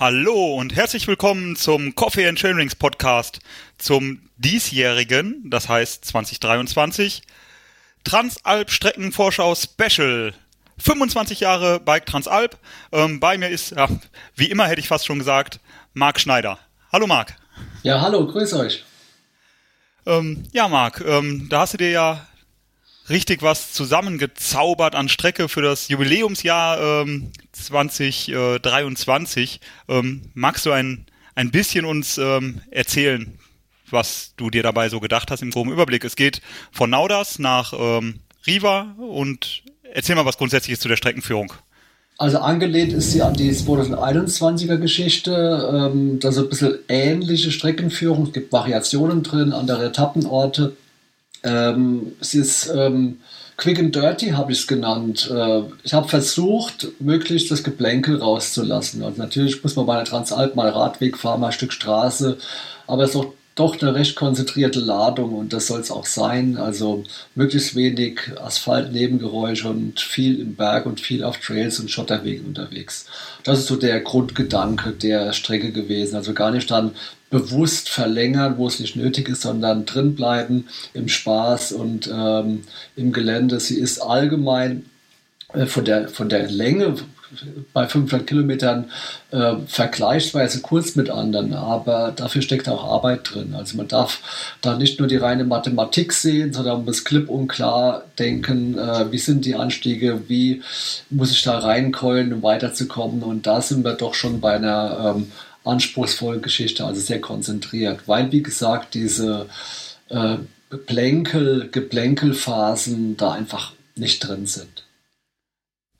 Hallo und herzlich willkommen zum Coffee and Chainrings Podcast zum diesjährigen, das heißt 2023, Transalp Streckenvorschau Special. 25 Jahre Bike Transalp. Ähm, bei mir ist, ja, wie immer hätte ich fast schon gesagt, Marc Schneider. Hallo Marc. Ja, hallo, grüß euch. Ähm, ja, Marc, ähm, da hast du dir ja richtig was zusammengezaubert an Strecke für das Jubiläumsjahr ähm, 2023. Ähm, magst du ein, ein bisschen uns ähm, erzählen, was du dir dabei so gedacht hast im groben Überblick? Es geht von Nauders nach ähm, Riva und erzähl mal was Grundsätzliches zu der Streckenführung. Also angelehnt ist sie an die 2021er Geschichte. Ähm, da so ein bisschen ähnliche Streckenführung. Es gibt Variationen drin, andere Etappenorte. Ähm, es ist ähm, Quick and Dirty, habe ich es genannt. Äh, ich habe versucht, möglichst das Geplänkel rauszulassen. Also natürlich muss man bei einer Transalp mal Radweg fahren, mal ein Stück Straße, aber es ist auch doch eine recht konzentrierte Ladung und das soll es auch sein. Also möglichst wenig Asphalt-Nebengeräusche und viel im Berg und viel auf Trails und Schotterwegen unterwegs. Das ist so der Grundgedanke der Strecke gewesen. Also gar nicht dann bewusst verlängern, wo es nicht nötig ist, sondern drin bleiben im Spaß und ähm, im Gelände. Sie ist allgemein äh, von, der, von der Länge bei 500 Kilometern äh, vergleichsweise kurz mit anderen, aber dafür steckt auch Arbeit drin. Also man darf da nicht nur die reine Mathematik sehen, sondern muss klipp und klar denken, äh, wie sind die Anstiege, wie muss ich da reinkollen, um weiterzukommen. Und da sind wir doch schon bei einer ähm, anspruchsvollen Geschichte, also sehr konzentriert, weil wie gesagt diese äh, Geplänkel, Geplänkelphasen da einfach nicht drin sind.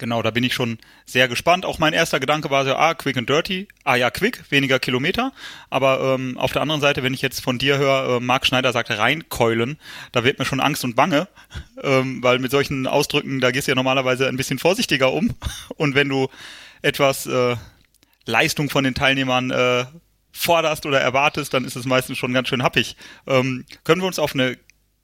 Genau, da bin ich schon sehr gespannt. Auch mein erster Gedanke war so, ah, quick and dirty. Ah ja, quick, weniger Kilometer. Aber ähm, auf der anderen Seite, wenn ich jetzt von dir höre, äh, Marc Schneider sagt reinkeulen, da wird mir schon Angst und Bange. Ähm, weil mit solchen Ausdrücken, da gehst du ja normalerweise ein bisschen vorsichtiger um. Und wenn du etwas äh, Leistung von den Teilnehmern äh, forderst oder erwartest, dann ist es meistens schon ganz schön happig. Ähm, können wir uns auf eine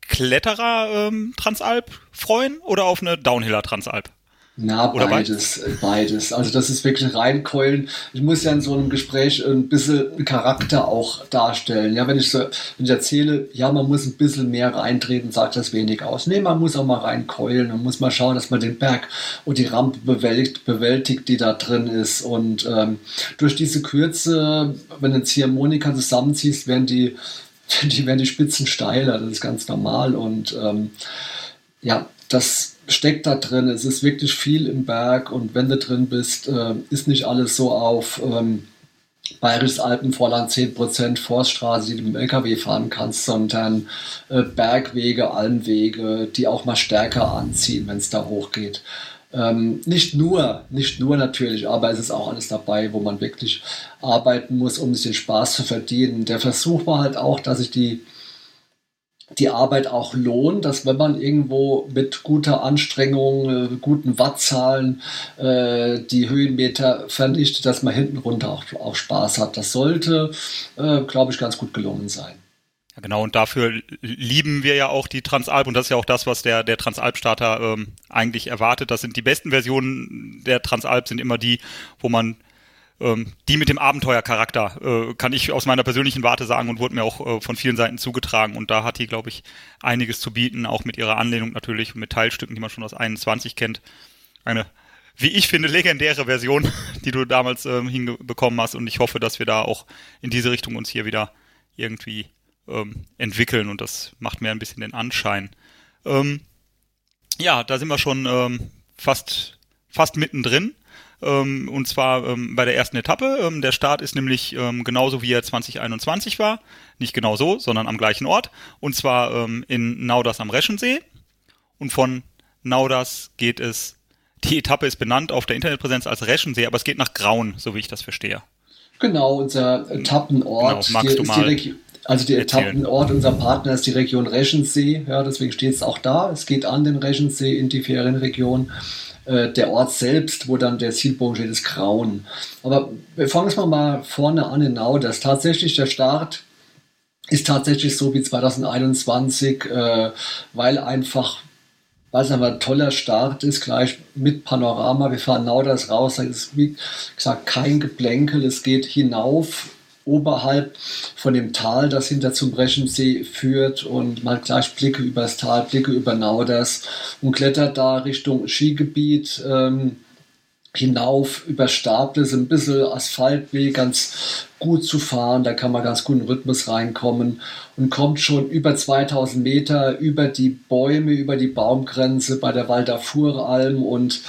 Kletterer ähm, Transalp freuen oder auf eine Downhiller Transalp? Na, Oder beides, beides, beides. Also das ist wirklich reinkeulen. Ich muss ja in so einem Gespräch ein bisschen Charakter auch darstellen. Ja, wenn ich so, wenn ich erzähle, ja, man muss ein bisschen mehr reintreten, sagt das wenig aus. Nee, man muss auch mal reinkeulen. Man muss mal schauen, dass man den Berg und die Rampe bewältigt, bewältigt die da drin ist. Und ähm, durch diese Kürze, wenn du jetzt hier Monika zusammenziehst, werden die, die, werden die Spitzen steiler. Das ist ganz normal. Und ähm, ja, das steckt da drin. Es ist wirklich viel im Berg und wenn du drin bist, äh, ist nicht alles so auf ähm, Bayerisches Alpenvorland 10% Forststraße, die du mit dem LKW fahren kannst, sondern äh, Bergwege, Almwege, die auch mal stärker anziehen, wenn es da hochgeht. Ähm, nicht nur, nicht nur natürlich, aber es ist auch alles dabei, wo man wirklich arbeiten muss, um sich den Spaß zu verdienen. Der Versuch war halt auch, dass ich die die Arbeit auch lohnt, dass wenn man irgendwo mit guter Anstrengung, äh, guten Wattzahlen äh, die Höhenmeter vernichtet, dass man hinten runter auch, auch Spaß hat. Das sollte, äh, glaube ich, ganz gut gelungen sein. Ja, genau, und dafür lieben wir ja auch die Transalp und das ist ja auch das, was der, der Transalp-Starter ähm, eigentlich erwartet. Das sind die besten Versionen der Transalp, sind immer die, wo man ähm, die mit dem Abenteuercharakter, äh, kann ich aus meiner persönlichen Warte sagen und wurde mir auch äh, von vielen Seiten zugetragen. Und da hat die, glaube ich, einiges zu bieten, auch mit ihrer Anlehnung natürlich und mit Teilstücken, die man schon aus 21 kennt. Eine, wie ich finde, legendäre Version, die du damals ähm, hinbekommen hast. Und ich hoffe, dass wir da auch in diese Richtung uns hier wieder irgendwie ähm, entwickeln. Und das macht mir ein bisschen den Anschein. Ähm, ja, da sind wir schon ähm, fast, fast mittendrin ähm, und zwar ähm, bei der ersten Etappe. Ähm, der Start ist nämlich ähm, genauso wie er 2021 war, nicht genau so, sondern am gleichen Ort, und zwar ähm, in Nauders am Reschensee. Und von Nauders geht es, die Etappe ist benannt auf der Internetpräsenz als Reschensee, aber es geht nach Graun, so wie ich das verstehe. Genau, unser Etappenort. Genau, magst du mal also der Etappenort, unser Partner ist die Region Reschensee, ja, deswegen steht es auch da. Es geht an den Reschensee in die Ferienregion. Äh, der Ort selbst, wo dann der Zielpunkt steht, ist Grauen. Aber wir fangen es mal vorne an genau, dass tatsächlich der Start ist tatsächlich so wie 2021, äh, weil einfach was aber ein toller Start ist, gleich mit Panorama. Wir fahren Nauders raus, da ist wie gesagt kein Geplänkel, es geht hinauf oberhalb von dem Tal, das hinter zum Breschensee führt und hat gleich Blicke über das Tal, Blicke über Nauders und klettert da Richtung Skigebiet. Ähm, hinauf über Stapel, ein bisschen Asphaltweg, ganz gut zu fahren, da kann man ganz gut in Rhythmus reinkommen und kommt schon über 2000 Meter über die Bäume, über die Baumgrenze bei der Walder Furalm und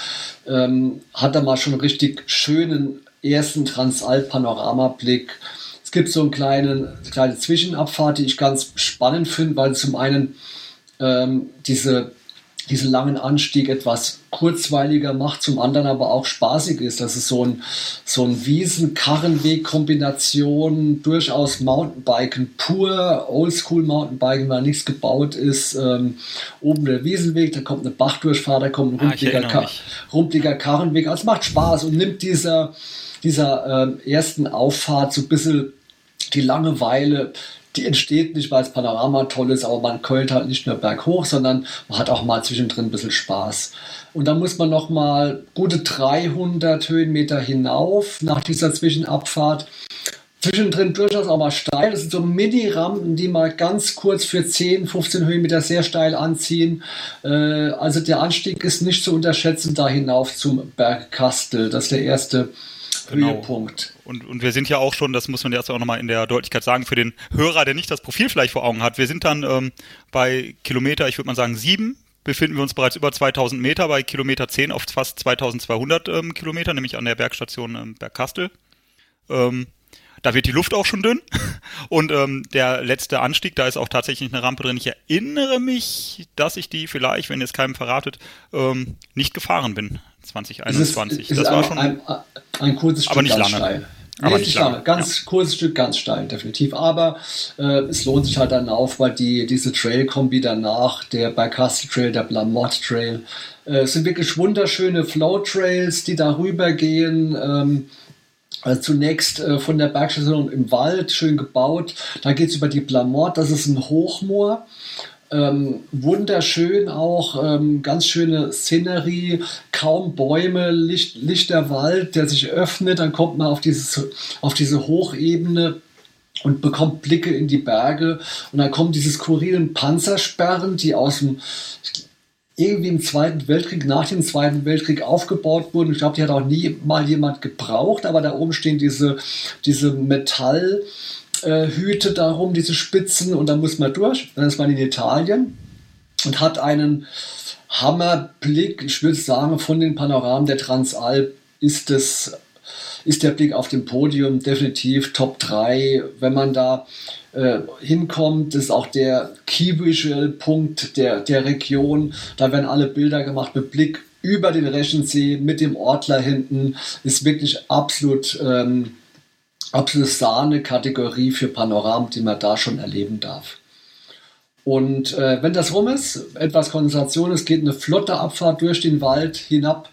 ähm, hat da mal schon richtig schönen ersten Transalp-Panoramablick. Es gibt so einen kleinen, kleine Zwischenabfahrt, die ich ganz spannend finde, weil zum einen ähm, diese diesen langen Anstieg etwas kurzweiliger macht, zum anderen aber auch spaßig ist. Das ist so ein, so ein Wiesen-Karrenweg-Kombination, durchaus Mountainbiken pur, Oldschool-Mountainbiken, weil nichts gebaut ist. Ähm, oben der Wiesenweg, da kommt eine Bachdurchfahrt, da kommt ein rumpeliger, ah, Ka rumpeliger Karrenweg. Also es macht Spaß und nimmt dieser, dieser ähm, ersten Auffahrt so ein bisschen die Langeweile die entsteht nicht, weil das Panorama toll ist, aber man keult halt nicht nur berghoch, sondern man hat auch mal zwischendrin ein bisschen Spaß. Und dann muss man noch mal gute 300 Höhenmeter hinauf nach dieser Zwischenabfahrt. Zwischendrin durchaus auch mal steil. Das sind so Mini-Rampen, die mal ganz kurz für 10, 15 Höhenmeter sehr steil anziehen. Äh, also der Anstieg ist nicht zu unterschätzen da hinauf zum Berg Kastel. Das ist der erste genau. Höhepunkt. Und, und wir sind ja auch schon, das muss man jetzt auch nochmal in der Deutlichkeit sagen, für den Hörer, der nicht das Profil vielleicht vor Augen hat, wir sind dann ähm, bei Kilometer, ich würde mal sagen sieben, befinden wir uns bereits über 2000 Meter, bei Kilometer 10 auf fast 2200 ähm, Kilometer, nämlich an der Bergstation ähm, Bergkastel. Ähm, da wird die Luft auch schon dünn. Und ähm, der letzte Anstieg, da ist auch tatsächlich eine Rampe drin. Ich erinnere mich, dass ich die vielleicht, wenn ihr es keinem verratet, ähm, nicht gefahren bin. 2021. Es ist, das war schon ein, ein, ein kurzes Stück aber nicht lange. steil. Aber nicht lange. Ganz ja. kurzes Stück, ganz steil, definitiv. Aber äh, es lohnt sich halt dann auf, weil die, diese Trail-Kombi danach, der Barcastle Trail, der Blamont Trail, äh, sind wirklich wunderschöne Flow-Trails, die darüber gehen. Ähm, also zunächst äh, von der Bergstation im Wald, schön gebaut. Dann geht es über die Blamont, das ist ein Hochmoor. Ähm, wunderschön auch, ähm, ganz schöne Szenerie, kaum Bäume, Licht, lichter Wald, der sich öffnet, dann kommt man auf, dieses, auf diese Hochebene und bekommt Blicke in die Berge und dann kommen diese skurrilen Panzersperren, die aus dem irgendwie im Zweiten Weltkrieg, nach dem Zweiten Weltkrieg aufgebaut wurden. Ich glaube, die hat auch nie mal jemand gebraucht, aber da oben stehen diese, diese Metall- äh, Hüte darum, diese Spitzen, und dann muss man durch. Dann ist man in Italien und hat einen Hammerblick, ich würde sagen, von den Panoramen der Transalp ist es ist der Blick auf dem Podium definitiv Top 3. Wenn man da äh, hinkommt, ist auch der Key Visual Punkt der, der Region. Da werden alle Bilder gemacht mit Blick über den Reschensee mit dem Ortler hinten. Ist wirklich absolut ähm, absolute Sahne-Kategorie für Panoramen, die man da schon erleben darf. Und äh, wenn das rum ist, etwas Konzentration, es geht eine flotte Abfahrt durch den Wald hinab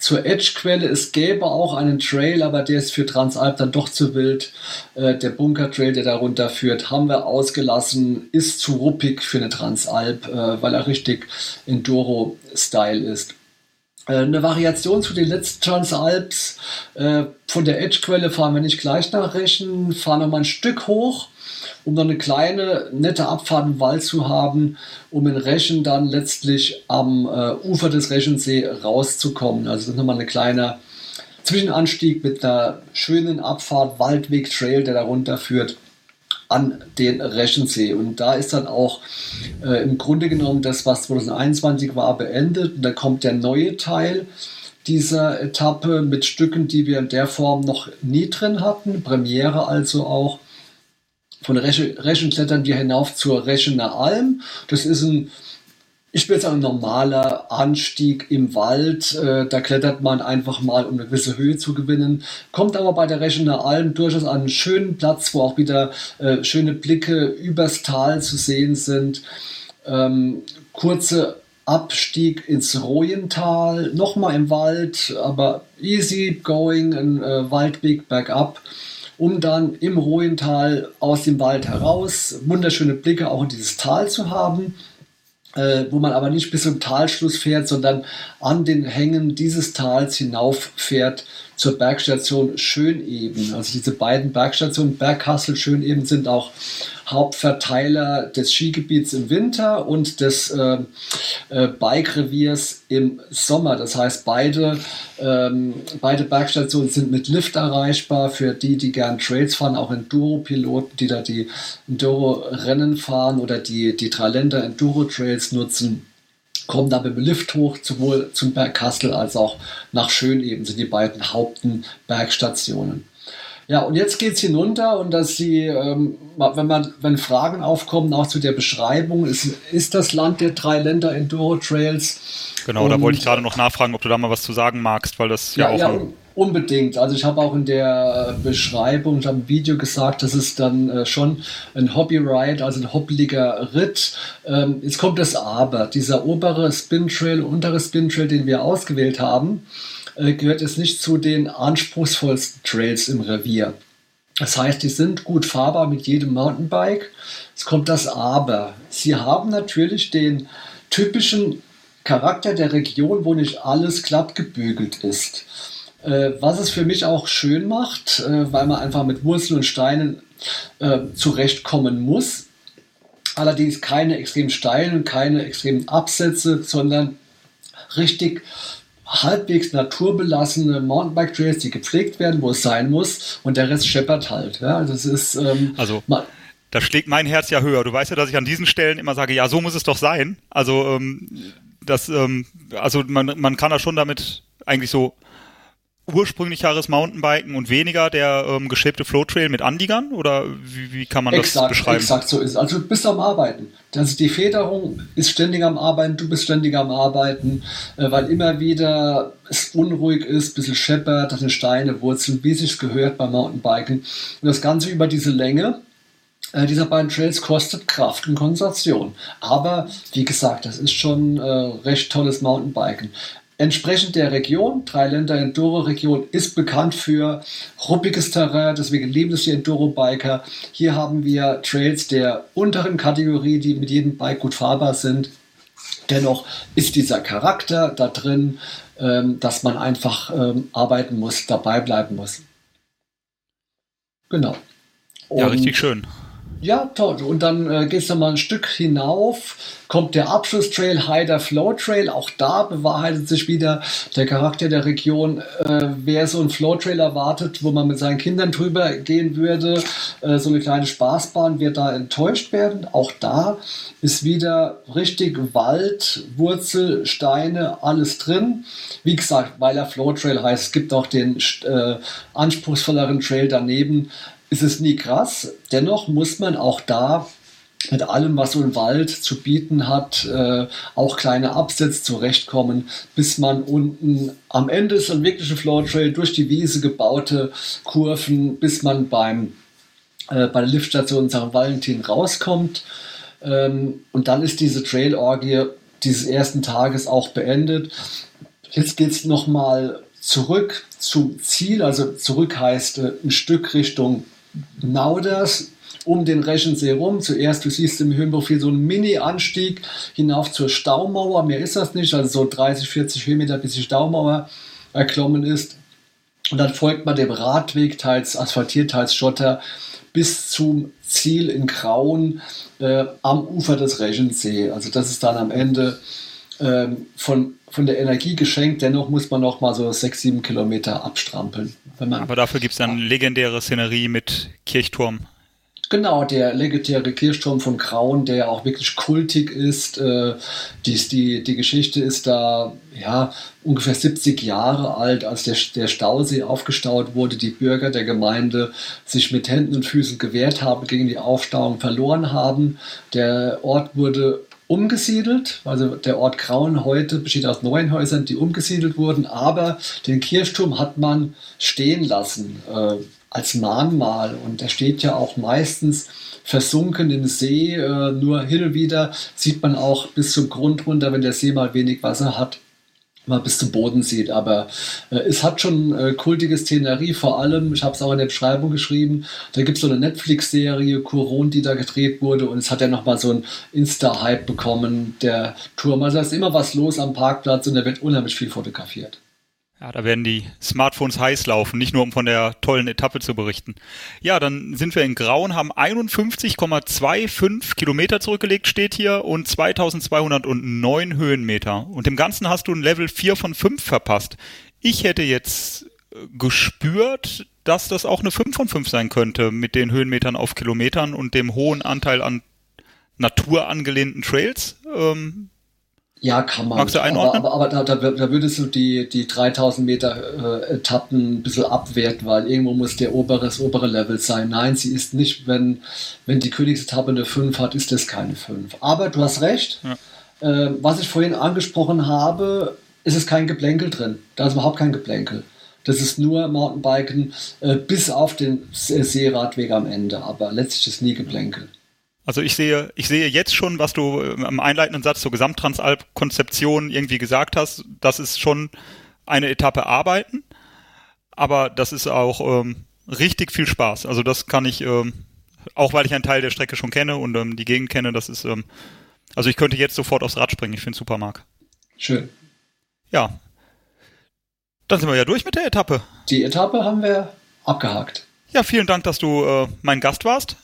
zur Edge-Quelle. Es gäbe auch einen Trail, aber der ist für Transalp dann doch zu wild. Äh, der Bunker-Trail, der darunter führt, haben wir ausgelassen, ist zu ruppig für eine Transalp, äh, weil er richtig Enduro-Style ist. Äh, eine Variation zu den letzten Transalps. Äh, von der Edge-Quelle fahren wir nicht gleich nach Rechen, fahren noch mal ein Stück hoch, um dann eine kleine, nette Abfahrt im Wald zu haben, um in Rechen dann letztlich am äh, Ufer des Rechensee rauszukommen. Also das ist nochmal ein kleiner Zwischenanstieg mit einer schönen Abfahrt, Waldweg, Trail, der darunter führt an den Reschensee. Und da ist dann auch äh, im Grunde genommen das, was 2021 war, beendet. Und da kommt der neue Teil dieser Etappe mit Stücken, die wir in der Form noch nie drin hatten. Premiere also auch. Von Reschen klettern wir hinauf zur Reschener Alm. Das ist ein ich würde sagen, ein normaler Anstieg im Wald. Äh, da klettert man einfach mal, um eine gewisse Höhe zu gewinnen. Kommt aber bei der Reschener Alm durchaus an einen schönen Platz, wo auch wieder äh, schöne Blicke übers Tal zu sehen sind. Ähm, kurze Abstieg ins Royental, nochmal im Wald, aber easy going, ein äh, Waldweg bergab um dann im Royental aus dem Wald heraus wunderschöne Blicke auch in dieses Tal zu haben. Äh, wo man aber nicht bis zum Talschluss fährt, sondern an den Hängen dieses Tals hinauf fährt zur Bergstation Schöneben. Also diese beiden Bergstationen, Bergkassel, Schöneben, sind auch Hauptverteiler des Skigebiets im Winter und des äh, äh, Bike-Reviers im Sommer. Das heißt, beide, ähm, beide Bergstationen sind mit Lift erreichbar für die, die gern Trails fahren, auch Enduro-Piloten, die da die Enduro-Rennen fahren oder die, die Dreiländer Enduro-Trails nutzen kommen da mit dem Lift hoch, sowohl zum Berg Kassel als auch nach Schöneben sind die beiden Hauptenbergstationen. Ja, und jetzt geht es hinunter und dass sie, ähm, wenn man, wenn Fragen aufkommen, auch zu der Beschreibung, ist, ist das Land der drei Länder Enduro Trails. Genau, und, da wollte ich gerade noch nachfragen, ob du da mal was zu sagen magst, weil das ja, ja auch. Ja, unbedingt. Also ich habe auch in der äh, Beschreibung, ich habe im Video gesagt, das ist dann äh, schon ein Hobby-Ride, also ein hoppeliger Ritt. Ähm, jetzt kommt das Aber. Dieser obere Spin Trail, untere Spin Trail, den wir ausgewählt haben, äh, gehört es nicht zu den anspruchsvollsten Trails im Revier. Das heißt, die sind gut fahrbar mit jedem Mountainbike. Es kommt das Aber. Sie haben natürlich den typischen Charakter der Region, wo nicht alles glatt gebügelt ist. Äh, was es für mich auch schön macht, äh, weil man einfach mit Wurzeln und Steinen zurechtkommen muss. Allerdings keine extrem steilen, keine extremen Absätze, sondern richtig halbwegs naturbelassene Mountainbike-Trails, die gepflegt werden, wo es sein muss, und der Rest scheppert halt. Ja, das ist ähm, also da schlägt mein Herz ja höher. Du weißt ja, dass ich an diesen Stellen immer sage, ja, so muss es doch sein. Also ähm, das, ähm, also man, man kann da schon damit eigentlich so ursprünglicheres Mountainbiken und weniger der ähm, geschäbte Flowtrail mit Anliegern? Oder wie, wie kann man exakt, das beschreiben? Exakt so ist es. Also du bist am Arbeiten. Das die Federung ist ständig am Arbeiten, du bist ständig am Arbeiten, äh, weil immer wieder es unruhig ist, ein bisschen scheppert, hat Steine, Wurzeln, wie sich gehört beim Mountainbiken. Und das Ganze über diese Länge äh, dieser beiden Trails kostet Kraft und Konzentration. Aber wie gesagt, das ist schon äh, recht tolles Mountainbiken. Entsprechend der Region, Dreiländer Enduro-Region, ist bekannt für ruppiges Terrain, deswegen lieben es die Enduro-Biker. Hier haben wir Trails der unteren Kategorie, die mit jedem Bike gut fahrbar sind. Dennoch ist dieser Charakter da drin, ähm, dass man einfach ähm, arbeiten muss, dabei bleiben muss. Genau. Und ja, richtig schön. Ja, toll. Und dann äh, gehst du mal ein Stück hinauf, kommt der Abschlusstrail, Hyder Flow Trail. Auch da bewahrheitet sich wieder der Charakter der Region. Äh, wer so einen Flow Trail erwartet, wo man mit seinen Kindern drüber gehen würde, äh, so eine kleine Spaßbahn, wird da enttäuscht werden. Auch da ist wieder richtig Wald, Wurzel, Steine, alles drin. Wie gesagt, weil er Flow Trail heißt, es gibt auch den äh, anspruchsvolleren Trail daneben ist es nie krass. Dennoch muss man auch da mit allem, was so ein Wald zu bieten hat, äh, auch kleine Absätze zurechtkommen, bis man unten am Ende ist ein wirklicher Floor Trail durch die Wiese gebaute Kurven, bis man beim äh, bei der Liftstation St. Valentin rauskommt. Ähm, und dann ist diese Trail-Orgie dieses ersten Tages auch beendet. Jetzt geht es nochmal zurück zum Ziel, also zurück heißt äh, ein Stück Richtung Nauders um den Rechensee rum. Zuerst, du siehst im Höhenprofil so einen Mini-Anstieg hinauf zur Staumauer. Mehr ist das nicht, also so 30, 40 Höhenmeter, bis die Staumauer erklommen ist. Und dann folgt man dem Radweg, teils asphaltiert, teils Schotter, bis zum Ziel in Grauen äh, am Ufer des Rechensee. Also das ist dann am Ende ähm, von, von der Energie geschenkt. Dennoch muss man noch mal so sechs, sieben Kilometer abstrampeln. Aber dafür gibt es dann legendäre Szenerie mit Kirchturm. Genau, der legendäre Kirchturm von Grauen, der auch wirklich kultig ist. Äh, dies, die, die Geschichte ist da ja, ungefähr 70 Jahre alt, als der, der Stausee aufgestaut wurde, die Bürger der Gemeinde sich mit Händen und Füßen gewehrt haben, gegen die Aufstauung verloren haben. Der Ort wurde umgesiedelt. Also der Ort Grauen heute besteht aus neun Häusern, die umgesiedelt wurden, aber den Kirchturm hat man stehen lassen äh, als Mahnmal und der steht ja auch meistens versunken im See. Äh, nur hin und wieder sieht man auch bis zum Grund runter, wenn der See mal wenig Wasser hat, mal bis zum Boden sieht. Aber äh, es hat schon äh, kultige Szenerie, vor allem, ich habe es auch in der Beschreibung geschrieben, da gibt es so eine Netflix-Serie, Kuron, die da gedreht wurde und es hat ja nochmal so einen Insta-Hype bekommen, der Turm. Also da ist immer was los am Parkplatz und da wird unheimlich viel fotografiert. Ja, da werden die Smartphones heiß laufen, nicht nur um von der tollen Etappe zu berichten. Ja, dann sind wir in Grauen, haben 51,25 Kilometer zurückgelegt, steht hier, und 2209 Höhenmeter. Und im Ganzen hast du ein Level 4 von 5 verpasst. Ich hätte jetzt äh, gespürt, dass das auch eine 5 von 5 sein könnte mit den Höhenmetern auf Kilometern und dem hohen Anteil an naturangelehnten Trails. Ähm, ja, kann man. Magst du einordnen? Aber, aber, aber da, da, da würdest du die, die 3000 Meter äh, Etappen ein bisschen abwerten, weil irgendwo muss der obere, das obere Level sein. Nein, sie ist nicht, wenn, wenn die Königsetappe eine 5 hat, ist das keine 5. Aber du hast recht. Ja. Äh, was ich vorhin angesprochen habe, ist es kein Geplänkel drin. Da ist überhaupt kein Geplänkel. Das ist nur Mountainbiken äh, bis auf den Seeradweg am Ende. Aber letztlich ist nie Geplänkel. Also ich sehe, ich sehe jetzt schon, was du im einleitenden Satz zur Gesamttransalp-Konzeption irgendwie gesagt hast. Das ist schon eine Etappe arbeiten, aber das ist auch ähm, richtig viel Spaß. Also das kann ich, ähm, auch weil ich einen Teil der Strecke schon kenne und ähm, die Gegend kenne, das ist, ähm, also ich könnte jetzt sofort aufs Rad springen. Ich finde super, Marc. Schön. Ja. Dann sind wir ja durch mit der Etappe. Die Etappe haben wir abgehakt. Ja, vielen Dank, dass du äh, mein Gast warst.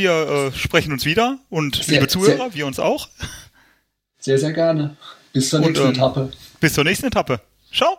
Wir äh, sprechen uns wieder und sehr, liebe Zuhörer, sehr, wir uns auch. Sehr, sehr gerne. Bis zur nächsten und, ähm, Etappe. Bis zur nächsten Etappe. Ciao.